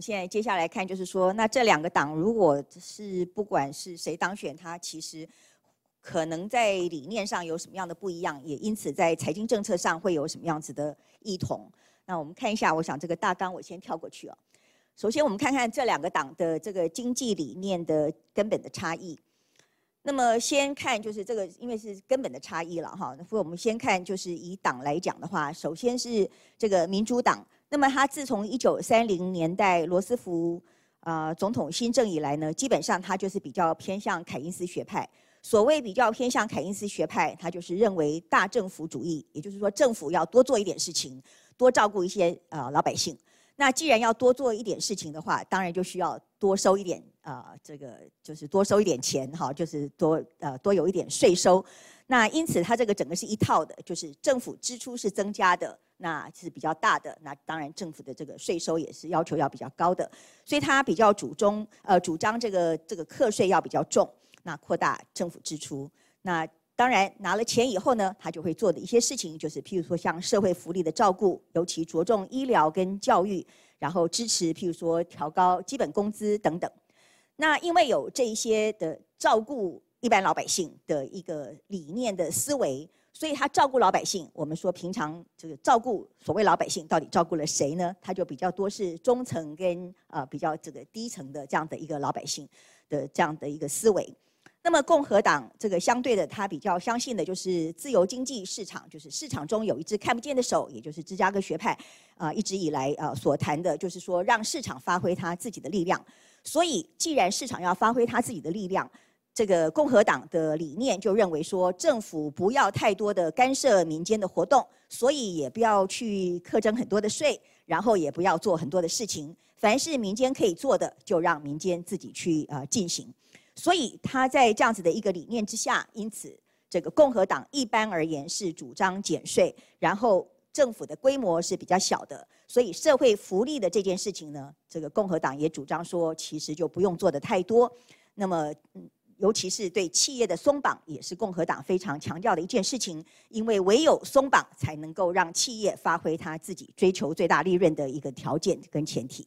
现在接下来看，就是说，那这两个党如果是不管是谁当选，他其实可能在理念上有什么样的不一样，也因此在财经政策上会有什么样子的异同。那我们看一下，我想这个大纲我先跳过去哦。首先，我们看看这两个党的这个经济理念的根本的差异。那么先看就是这个，因为是根本的差异了哈。那我们先看就是以党来讲的话，首先是这个民主党。那么他自从一九三零年代罗斯福啊总统新政以来呢，基本上他就是比较偏向凯因斯学派。所谓比较偏向凯因斯学派，他就是认为大政府主义，也就是说政府要多做一点事情，多照顾一些呃老百姓。那既然要多做一点事情的话，当然就需要多收一点啊，这个就是多收一点钱哈，就是多呃多有一点税收。那因此它这个整个是一套的，就是政府支出是增加的，那是比较大的。那当然政府的这个税收也是要求要比较高的，所以他比较主中呃主张这个这个课税要比较重，那扩大政府支出。那当然拿了钱以后呢，他就会做的一些事情，就是譬如说像社会福利的照顾，尤其着重医疗跟教育，然后支持譬如说调高基本工资等等。那因为有这一些的照顾一般老百姓的一个理念的思维，所以他照顾老百姓。我们说平常这个照顾所谓老百姓，到底照顾了谁呢？他就比较多是中层跟呃比较这个低层的这样的一个老百姓的这样的一个思维。那么共和党这个相对的，他比较相信的就是自由经济市场，就是市场中有一只看不见的手，也就是芝加哥学派啊一直以来啊所谈的，就是说让市场发挥它自己的力量。所以，既然市场要发挥它自己的力量，这个共和党的理念就认为说，政府不要太多的干涉民间的活动，所以也不要去苛征很多的税，然后也不要做很多的事情，凡是民间可以做的，就让民间自己去啊进行。所以他在这样子的一个理念之下，因此这个共和党一般而言是主张减税，然后政府的规模是比较小的，所以社会福利的这件事情呢，这个共和党也主张说，其实就不用做的太多。那么嗯，尤其是对企业的松绑，也是共和党非常强调的一件事情，因为唯有松绑才能够让企业发挥他自己追求最大利润的一个条件跟前提。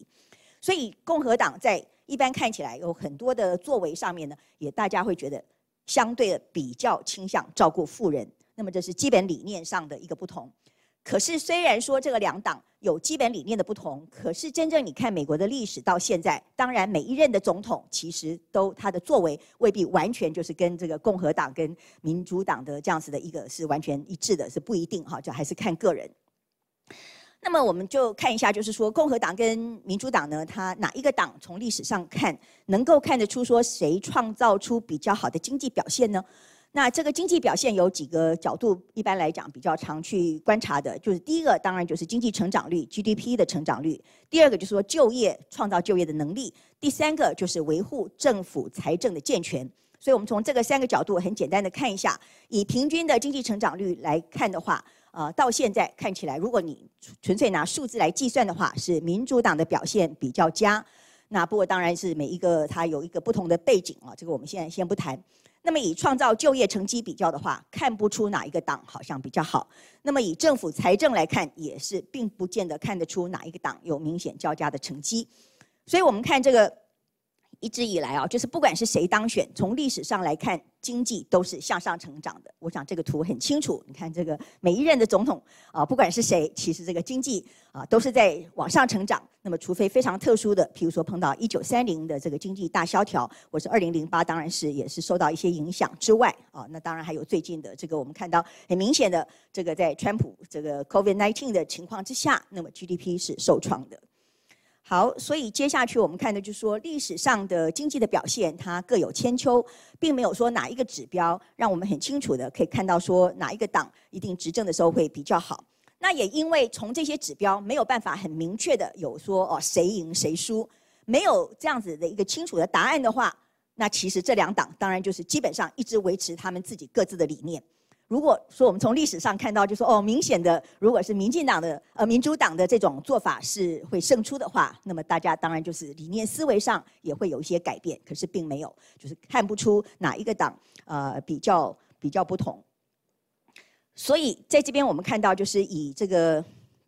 所以共和党在一般看起来有很多的作为上面呢，也大家会觉得相对比较倾向照顾富人。那么这是基本理念上的一个不同。可是虽然说这个两党有基本理念的不同，可是真正你看美国的历史到现在，当然每一任的总统其实都他的作为未必完全就是跟这个共和党跟民主党的这样子的一个是完全一致的，是不一定哈，就还是看个人。那么我们就看一下，就是说共和党跟民主党呢，它哪一个党从历史上看能够看得出说谁创造出比较好的经济表现呢？那这个经济表现有几个角度，一般来讲比较常去观察的，就是第一个当然就是经济成长率 GDP 的成长率，第二个就是说就业创造就业的能力，第三个就是维护政府财政的健全。所以我们从这个三个角度很简单的看一下，以平均的经济成长率来看的话。啊，到现在看起来，如果你纯粹拿数字来计算的话，是民主党的表现比较佳。那不过当然是每一个它有一个不同的背景啊，这个我们现在先不谈。那么以创造就业成绩比较的话，看不出哪一个党好像比较好。那么以政府财政来看，也是并不见得看得出哪一个党有明显较佳的成绩。所以我们看这个。一直以来啊，就是不管是谁当选，从历史上来看，经济都是向上成长的。我想这个图很清楚，你看这个每一任的总统啊，不管是谁，其实这个经济啊都是在往上成长。那么除非非常特殊的，譬如说碰到一九三零的这个经济大萧条，或是二零零八，当然是也是受到一些影响之外啊，那当然还有最近的这个我们看到很明显的这个在川普这个 COVID nineteen 的情况之下，那么 GDP 是受创的。好，所以接下去我们看的就是说，历史上的经济的表现，它各有千秋，并没有说哪一个指标让我们很清楚的可以看到说哪一个党一定执政的时候会比较好。那也因为从这些指标没有办法很明确的有说哦谁赢谁输，没有这样子的一个清楚的答案的话，那其实这两党当然就是基本上一直维持他们自己各自的理念。如果说我们从历史上看到，就说哦，明显的，如果是民进党的呃民主党的这种做法是会胜出的话，那么大家当然就是理念思维上也会有一些改变。可是并没有，就是看不出哪一个党呃比较比较不同。所以在这边我们看到，就是以这个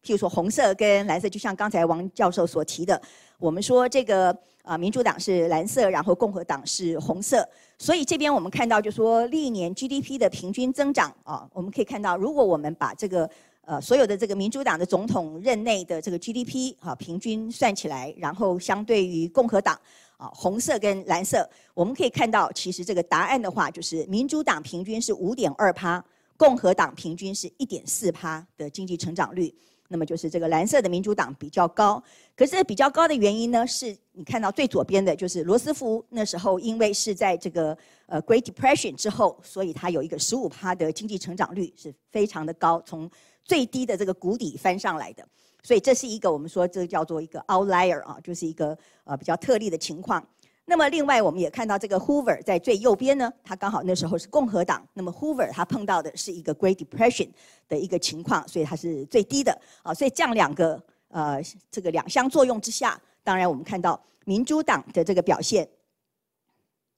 譬如说红色跟蓝色，就像刚才王教授所提的，我们说这个啊，民主党是蓝色，然后共和党是红色。所以这边我们看到，就说历年 GDP 的平均增长啊，我们可以看到，如果我们把这个呃所有的这个民主党的总统任内的这个 GDP 啊平均算起来，然后相对于共和党。啊，红色跟蓝色，我们可以看到，其实这个答案的话，就是民主党平均是五点二趴，共和党平均是一点四趴的经济成长率。那么就是这个蓝色的民主党比较高。可是比较高的原因呢，是你看到最左边的，就是罗斯福那时候，因为是在这个呃 Great Depression 之后，所以它有一个十五趴的经济成长率，是非常的高，从最低的这个谷底翻上来的。所以这是一个我们说这叫做一个 outlier 啊，就是一个呃比较特例的情况。那么另外我们也看到这个 Hoover 在最右边呢，他刚好那时候是共和党。那么 Hoover 他碰到的是一个 Great Depression 的一个情况，所以它是最低的啊。所以这样两个呃这个两相作用之下，当然我们看到民主党的这个表现。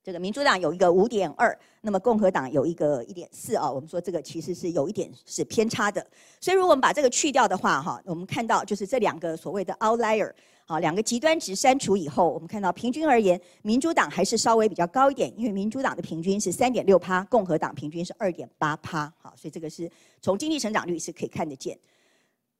这个民主党有一个五点二，那么共和党有一个一点四啊。我们说这个其实是有一点是偏差的。所以如果我们把这个去掉的话，哈，我们看到就是这两个所谓的 outlier，啊，两个极端值删除以后，我们看到平均而言，民主党还是稍微比较高一点，因为民主党的平均是三点六趴，共和党平均是二点八趴，好，所以这个是从经济成长率是可以看得见。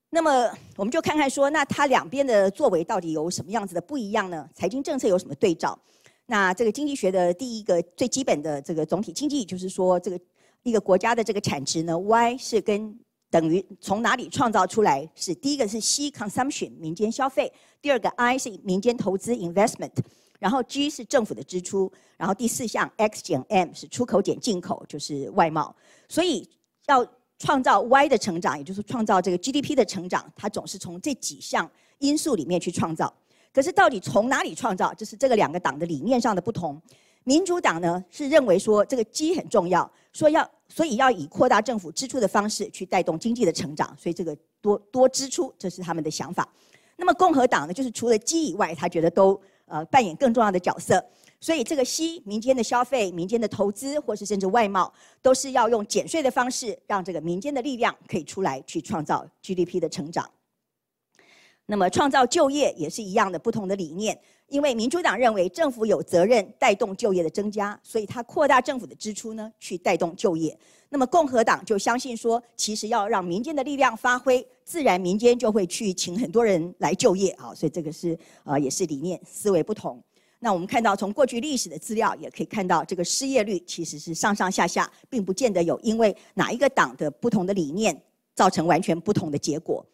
那么我们就看看说，那它两边的作为到底有什么样子的不一样呢？财经政策有什么对照？那这个经济学的第一个最基本的这个总体经济，就是说这个一个国家的这个产值呢，Y 是跟等于从哪里创造出来？是第一个是 C consumption 民间消费，第二个 I 是民间投资 investment，然后 G 是政府的支出，然后第四项 X 减 M 是出口减进口，就是外贸。所以要创造 Y 的成长，也就是创造这个 GDP 的成长，它总是从这几项因素里面去创造。可是到底从哪里创造？就是这个两个党的理念上的不同。民主党呢是认为说这个 G 很重要，说要所以要以扩大政府支出的方式去带动经济的成长，所以这个多多支出这是他们的想法。那么共和党呢，就是除了基以外，他觉得都呃扮演更重要的角色。所以这个西民间的消费、民间的投资，或是甚至外贸，都是要用减税的方式，让这个民间的力量可以出来去创造 GDP 的成长。那么创造就业也是一样的不同的理念，因为民主党认为政府有责任带动就业的增加，所以它扩大政府的支出呢，去带动就业。那么共和党就相信说，其实要让民间的力量发挥，自然民间就会去请很多人来就业啊，所以这个是呃也是理念思维不同。那我们看到从过去历史的资料也可以看到，这个失业率其实是上上下下，并不见得有因为哪一个党的不同的理念造成完全不同的结果。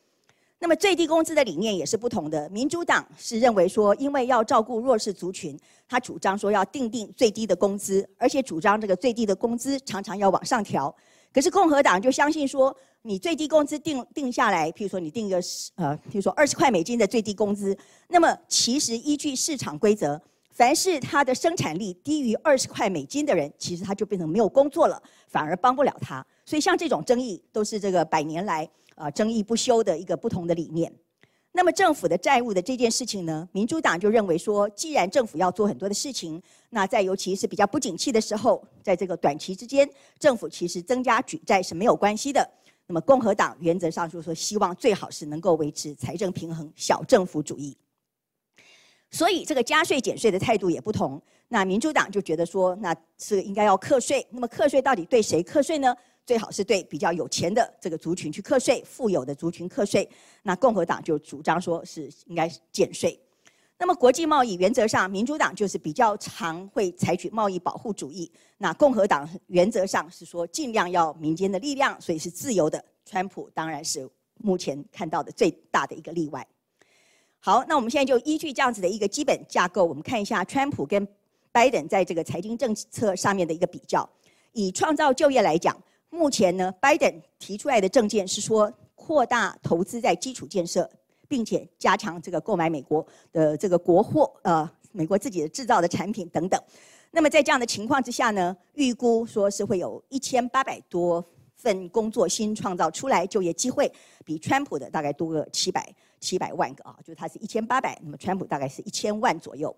那么最低工资的理念也是不同的。民主党是认为说，因为要照顾弱势族群，他主张说要定定最低的工资，而且主张这个最低的工资常常要往上调。可是共和党就相信说，你最低工资定定下来，譬如说你定个呃，譬如说二十块美金的最低工资，那么其实依据市场规则，凡是他的生产力低于二十块美金的人，其实他就变成没有工作了，反而帮不了他。所以像这种争议，都是这个百年来。啊，争议不休的一个不同的理念。那么政府的债务的这件事情呢，民主党就认为说，既然政府要做很多的事情，那在尤其是比较不景气的时候，在这个短期之间，政府其实增加举债是没有关系的。那么共和党原则上就是说，希望最好是能够维持财政平衡，小政府主义。所以这个加税减税的态度也不同。那民主党就觉得说，那是应该要课税。那么课税到底对谁课税呢？最好是对比较有钱的这个族群去课税，富有的族群课税。那共和党就主张说是应该减税。那么国际贸易原则上，民主党就是比较常会采取贸易保护主义。那共和党原则上是说尽量要民间的力量，所以是自由的。川普当然是目前看到的最大的一个例外。好，那我们现在就依据这样子的一个基本架构，我们看一下川普跟拜登在这个财经政策上面的一个比较。以创造就业来讲。目前呢，拜登提出来的政见是说扩大投资在基础建设，并且加强这个购买美国的这个国货，呃，美国自己的制造的产品等等。那么在这样的情况之下呢，预估说是会有一千八百多份工作新创造出来，就业机会比川普的大概多个七百七百万个啊，就是它是一千八百，那么川普大概是一千万左右。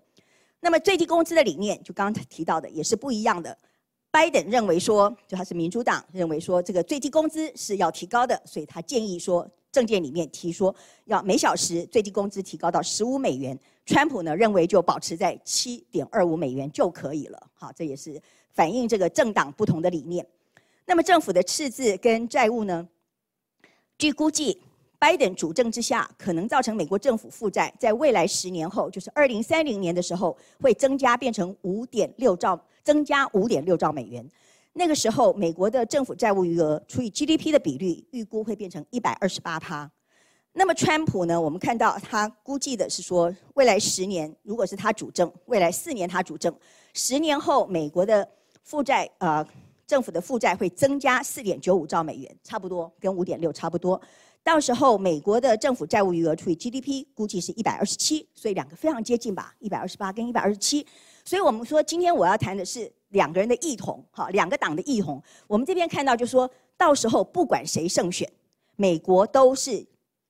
那么最低工资的理念，就刚才提到的也是不一样的。拜登认为说，就他是民主党认为说，这个最低工资是要提高的，所以他建议说，政见里面提说要每小时最低工资提高到十五美元。川普呢认为就保持在七点二五美元就可以了。好，这也是反映这个政党不同的理念。那么政府的赤字跟债务呢？据估计。拜登主政之下，可能造成美国政府负债在未来十年后，就是二零三零年的时候，会增加变成五点六兆，增加五点六兆美元。那个时候，美国的政府债务余额除以 GDP 的比率，预估会变成一百二十八趴。那么，川普呢？我们看到他估计的是说，未来十年，如果是他主政，未来四年他主政，十年后美国的负债，啊，政府的负债会增加四点九五兆美元，差不多跟五点六差不多。到时候，美国的政府债务余额除以 GDP 估计是一百二十七，所以两个非常接近吧，一百二十八跟一百二十七。所以我们说，今天我要谈的是两个人的异同，哈，两个党的异同。我们这边看到，就说到时候不管谁胜选，美国都是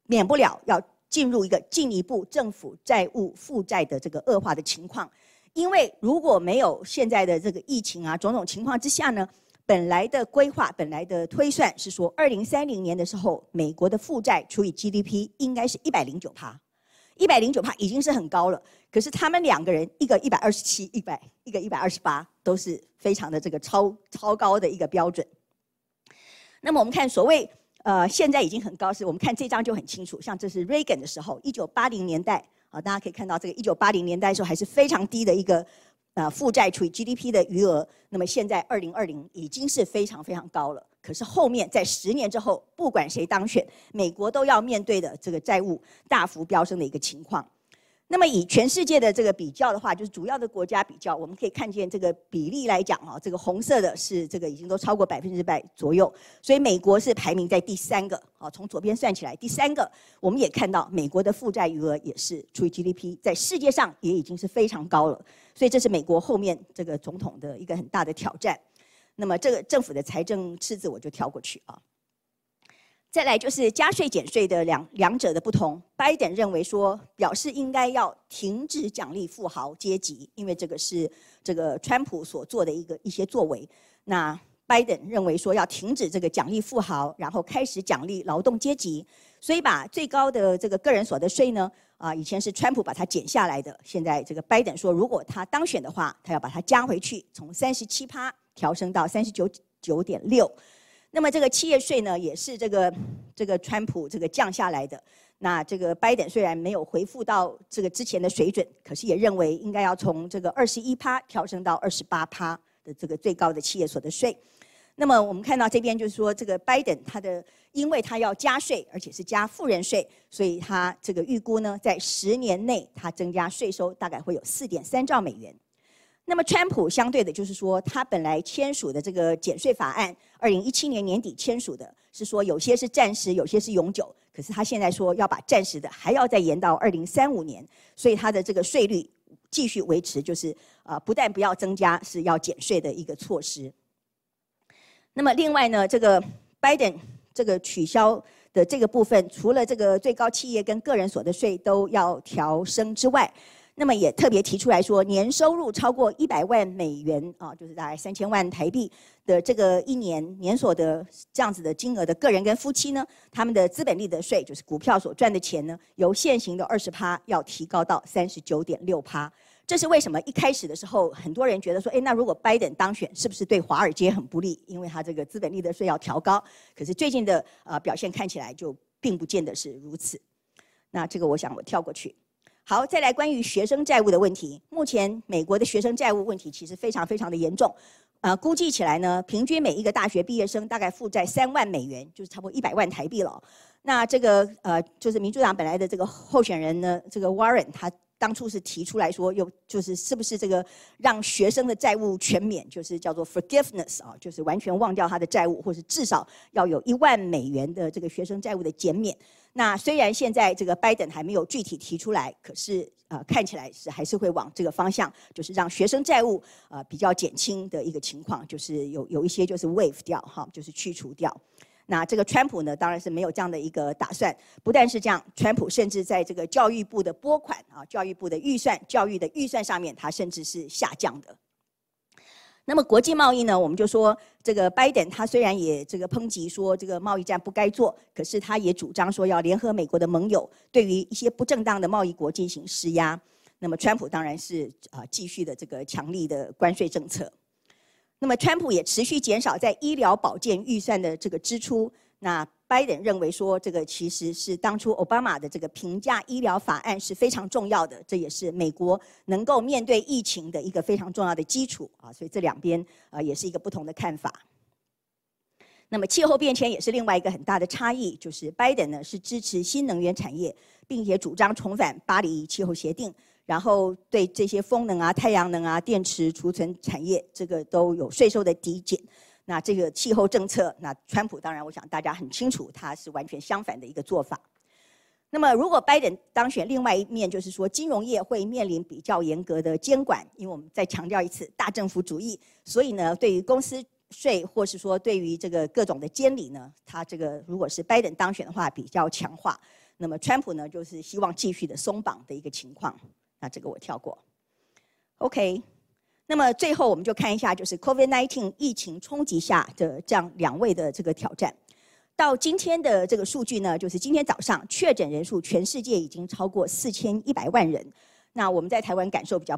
免不了要进入一个进一步政府债务负债的这个恶化的情况，因为如果没有现在的这个疫情啊种种情况之下呢？本来的规划，本来的推算是说，二零三零年的时候，美国的负债除以 GDP 应该是一百零九趴，一百零九趴已经是很高了。可是他们两个人，一个一百二十七，一百一个一百二十八，都是非常的这个超超高的一个标准。那么我们看所谓呃现在已经很高，是我们看这张就很清楚，像这是 Reagan 的时候，一九八零年代啊，大家可以看到这个一九八零年代的时候还是非常低的一个。呃，负债除以 GDP 的余额，那么现在二零二零已经是非常非常高了。可是后面在十年之后，不管谁当选，美国都要面对的这个债务大幅飙升的一个情况。那么以全世界的这个比较的话，就是主要的国家比较，我们可以看见这个比例来讲啊，这个红色的是这个已经都超过百分之百左右，所以美国是排名在第三个啊。从左边算起来，第三个，我们也看到美国的负债余额也是除以 GDP，在世界上也已经是非常高了。所以这是美国后面这个总统的一个很大的挑战。那么这个政府的财政赤字我就跳过去啊。再来就是加税减税的两两者的不同。拜登认为说，表示应该要停止奖励富豪阶级，因为这个是这个川普所做的一个一些作为。那拜登认为说要停止这个奖励富豪，然后开始奖励劳动阶级，所以把最高的这个个人所得税呢，啊，以前是川普把它减下来的，现在这个拜登说，如果他当选的话，他要把它加回去，从三十七趴调升到三十九九点六。那么这个企业税呢，也是这个这个川普这个降下来的。那这个拜登虽然没有回复到这个之前的水准，可是也认为应该要从这个二十一趴调升到二十八趴的这个最高的企业所得税。那么我们看到这边就是说，这个拜登他的，因为他要加税，而且是加富人税，所以他这个预估呢，在十年内他增加税收大概会有四点三兆美元。那么，川普相对的，就是说，他本来签署的这个减税法案，二零一七年年底签署的，是说有些是暂时，有些是永久。可是他现在说要把暂时的还要再延到二零三五年，所以他的这个税率继续维持，就是呃，不但不要增加，是要减税的一个措施。那么，另外呢，这个拜登这个取消的这个部分，除了这个最高企业跟个人所得税都要调升之外，那么也特别提出来说，年收入超过一百万美元啊，就是大概三千万台币的这个一年年所得这样子的金额的个人跟夫妻呢，他们的资本利得税就是股票所赚的钱呢，由现行的二十趴要提高到三十九点六趴。这是为什么？一开始的时候，很多人觉得说，哎，那如果拜登当选，是不是对华尔街很不利？因为他这个资本利得税要调高。可是最近的呃表现看起来就并不见得是如此。那这个我想我跳过去。好，再来关于学生债务的问题。目前美国的学生债务问题其实非常非常的严重，呃，估计起来呢，平均每一个大学毕业生大概负债三万美元，就是差不多一百万台币了。那这个呃，就是民主党本来的这个候选人呢，这个 Warren 他当初是提出来说，又就是是不是这个让学生的债务全免，就是叫做 forgiveness 啊，就是完全忘掉他的债务，或是至少要有一万美元的这个学生债务的减免。那虽然现在这个拜登还没有具体提出来，可是呃看起来是还是会往这个方向，就是让学生债务呃比较减轻的一个情况，就是有有一些就是 wave 掉哈，就是去除掉。那这个川普呢，当然是没有这样的一个打算。不但是这样，川普甚至在这个教育部的拨款啊，教育部的预算、教育的预算上面，他甚至是下降的。那么国际贸易呢，我们就说这个拜登他虽然也这个抨击说这个贸易战不该做，可是他也主张说要联合美国的盟友，对于一些不正当的贸易国进行施压。那么川普当然是啊继续的这个强力的关税政策。那么川普也持续减少在医疗保健预算的这个支出。那拜登认为说，这个其实是当初奥巴马的这个平价医疗法案是非常重要的，这也是美国能够面对疫情的一个非常重要的基础啊。所以这两边啊也是一个不同的看法。那么气候变迁也是另外一个很大的差异，就是拜登呢是支持新能源产业，并且主张重返巴黎气候协定，然后对这些风能啊、太阳能啊、电池储存产业这个都有税收的抵减。那这个气候政策，那川普当然，我想大家很清楚，他是完全相反的一个做法。那么，如果拜登当选，另外一面就是说，金融业会面临比较严格的监管，因为我们再强调一次，大政府主义，所以呢，对于公司税或是说对于这个各种的监理呢，他这个如果是拜登当选的话，比较强化。那么，川普呢，就是希望继续的松绑的一个情况。那这个我跳过。OK。那么最后我们就看一下，就是 COVID-19 疫情冲击下的这样两位的这个挑战。到今天的这个数据呢，就是今天早上确诊人数全世界已经超过四千一百万人。那我们在台湾感受比较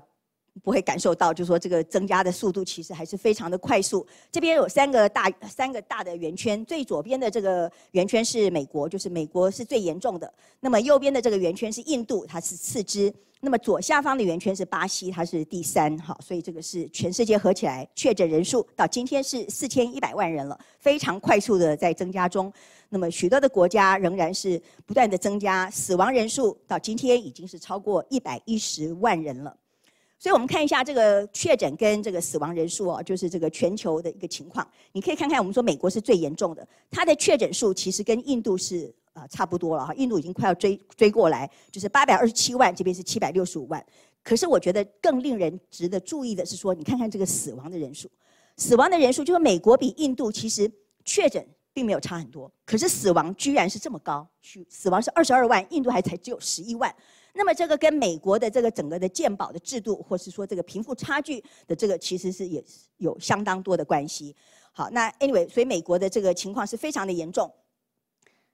不会感受到，就是说这个增加的速度其实还是非常的快速。这边有三个大三个大的圆圈，最左边的这个圆圈是美国，就是美国是最严重的。那么右边的这个圆圈是印度，它是次之。那么左下方的圆圈是巴西，它是第三，哈，所以这个是全世界合起来确诊人数到今天是四千一百万人了，非常快速的在增加中。那么许多的国家仍然是不断的增加，死亡人数到今天已经是超过一百一十万人了。所以我们看一下这个确诊跟这个死亡人数哦，就是这个全球的一个情况。你可以看看，我们说美国是最严重的，它的确诊数其实跟印度是。啊，差不多了哈，印度已经快要追追过来，就是八百二十七万，这边是七百六十五万。可是我觉得更令人值得注意的是说，你看看这个死亡的人数，死亡的人数就是美国比印度其实确诊并没有差很多，可是死亡居然是这么高，去死亡是二十二万，印度还才只有十一万。那么这个跟美国的这个整个的健保的制度，或是说这个贫富差距的这个，其实是也有相当多的关系。好，那 anyway，所以美国的这个情况是非常的严重。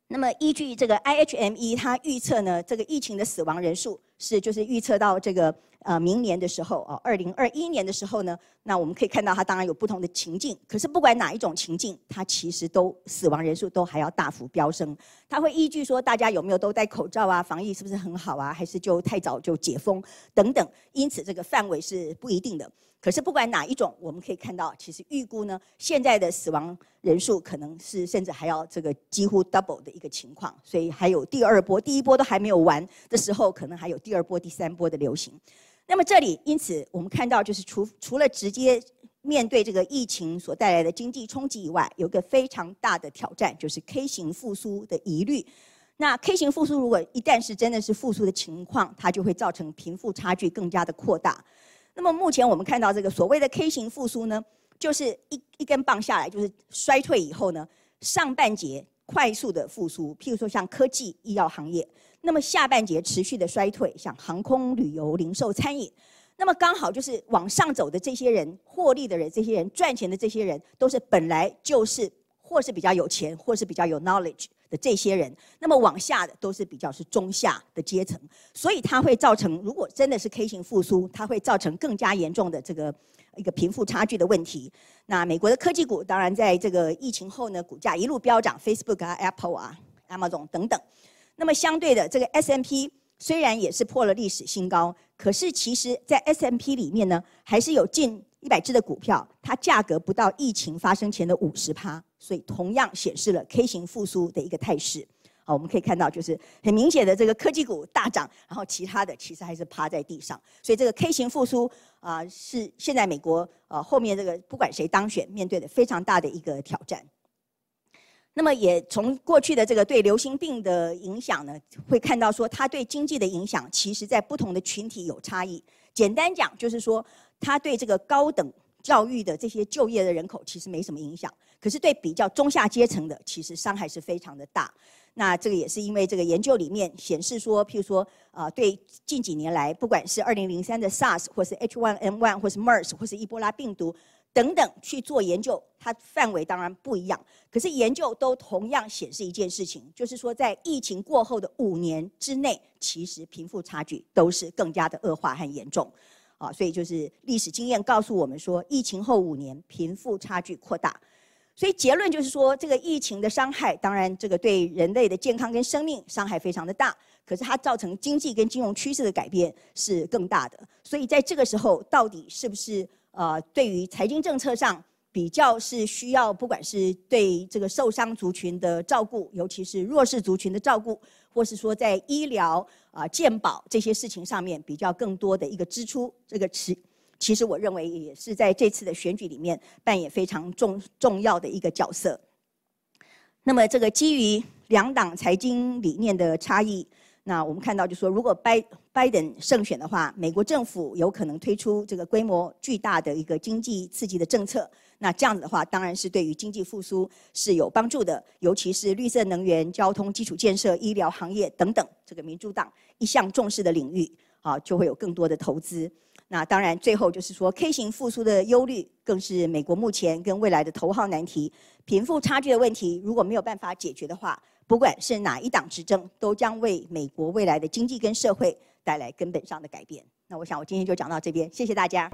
那么依据这个 IHME，它预测呢，这个疫情的死亡人数是就是预测到这个呃明年的时候哦，二零二一年的时候呢，那我们可以看到它当然有不同的情境，可是不管哪一种情境，它其实都死亡人数都还要大幅飙升。它会依据说大家有没有都戴口罩啊，防疫是不是很好啊，还是就太早就解封等等，因此这个范围是不一定的。可是不管哪一种，我们可以看到，其实预估呢，现在的死亡人数可能是甚至还要这个几乎 double 的一个情况，所以还有第二波，第一波都还没有完的时候，可能还有第二波、第三波的流行。那么这里，因此我们看到，就是除除了直接面对这个疫情所带来的经济冲击以外，有个非常大的挑战，就是 K 型复苏的疑虑。那 K 型复苏如果一旦是真的是复苏的情况，它就会造成贫富差距更加的扩大。那么目前我们看到这个所谓的 K 型复苏呢，就是一一根棒下来，就是衰退以后呢，上半截快速的复苏，譬如说像科技、医药行业；那么下半节持续的衰退，像航空、旅游、零售、餐饮。那么刚好就是往上走的这些人，获利的人，这些人赚钱的这些人，都是本来就是或是比较有钱，或是比较有 knowledge。的这些人，那么往下的都是比较是中下的阶层，所以它会造成，如果真的是 K 型复苏，它会造成更加严重的这个一个贫富差距的问题。那美国的科技股当然在这个疫情后呢，股价一路飙涨，Facebook 啊、Apple 啊、Amazon 等等。那么相对的，这个 S M P 虽然也是破了历史新高，可是其实在 S M P 里面呢，还是有近一百只的股票，它价格不到疫情发生前的五十趴。所以同样显示了 K 型复苏的一个态势。好，我们可以看到，就是很明显的这个科技股大涨，然后其他的其实还是趴在地上。所以这个 K 型复苏啊，是现在美国呃后面这个不管谁当选，面对的非常大的一个挑战。那么也从过去的这个对流行病的影响呢，会看到说它对经济的影响，其实在不同的群体有差异。简单讲，就是说它对这个高等教育的这些就业的人口其实没什么影响。可是对比较中下阶层的，其实伤害是非常的大。那这个也是因为这个研究里面显示说，譬如说，啊，对近几年来，不管是二零零三的 SARS，或是 H1N1，或是 MERS，或是伊波拉病毒，等等去做研究，它范围当然不一样，可是研究都同样显示一件事情，就是说在疫情过后的五年之内，其实贫富差距都是更加的恶化和严重，啊，所以就是历史经验告诉我们说，疫情后五年贫富差距扩大，所以结论就是说，这个疫情的伤害，当然这个对人类的健康跟生命伤害非常的大，可是它造成经济跟金融趋势的改变是更大的，所以在这个时候，到底是不是？呃，对于财经政策上比较是需要，不管是对这个受伤族群的照顾，尤其是弱势族群的照顾，或是说在医疗啊、健保这些事情上面比较更多的一个支出，这个其其实我认为也是在这次的选举里面扮演非常重重要的一个角色。那么，这个基于两党财经理念的差异。那我们看到，就说如果拜拜登胜选的话，美国政府有可能推出这个规模巨大的一个经济刺激的政策。那这样子的话，当然是对于经济复苏是有帮助的，尤其是绿色能源、交通基础建设、医疗行业等等，这个民主党一向重视的领域，啊，就会有更多的投资。那当然，最后就是说 K 型复苏的忧虑，更是美国目前跟未来的头号难题。贫富差距的问题，如果没有办法解决的话，不管是哪一党执政，都将为美国未来的经济跟社会带来根本上的改变。那我想，我今天就讲到这边，谢谢大家。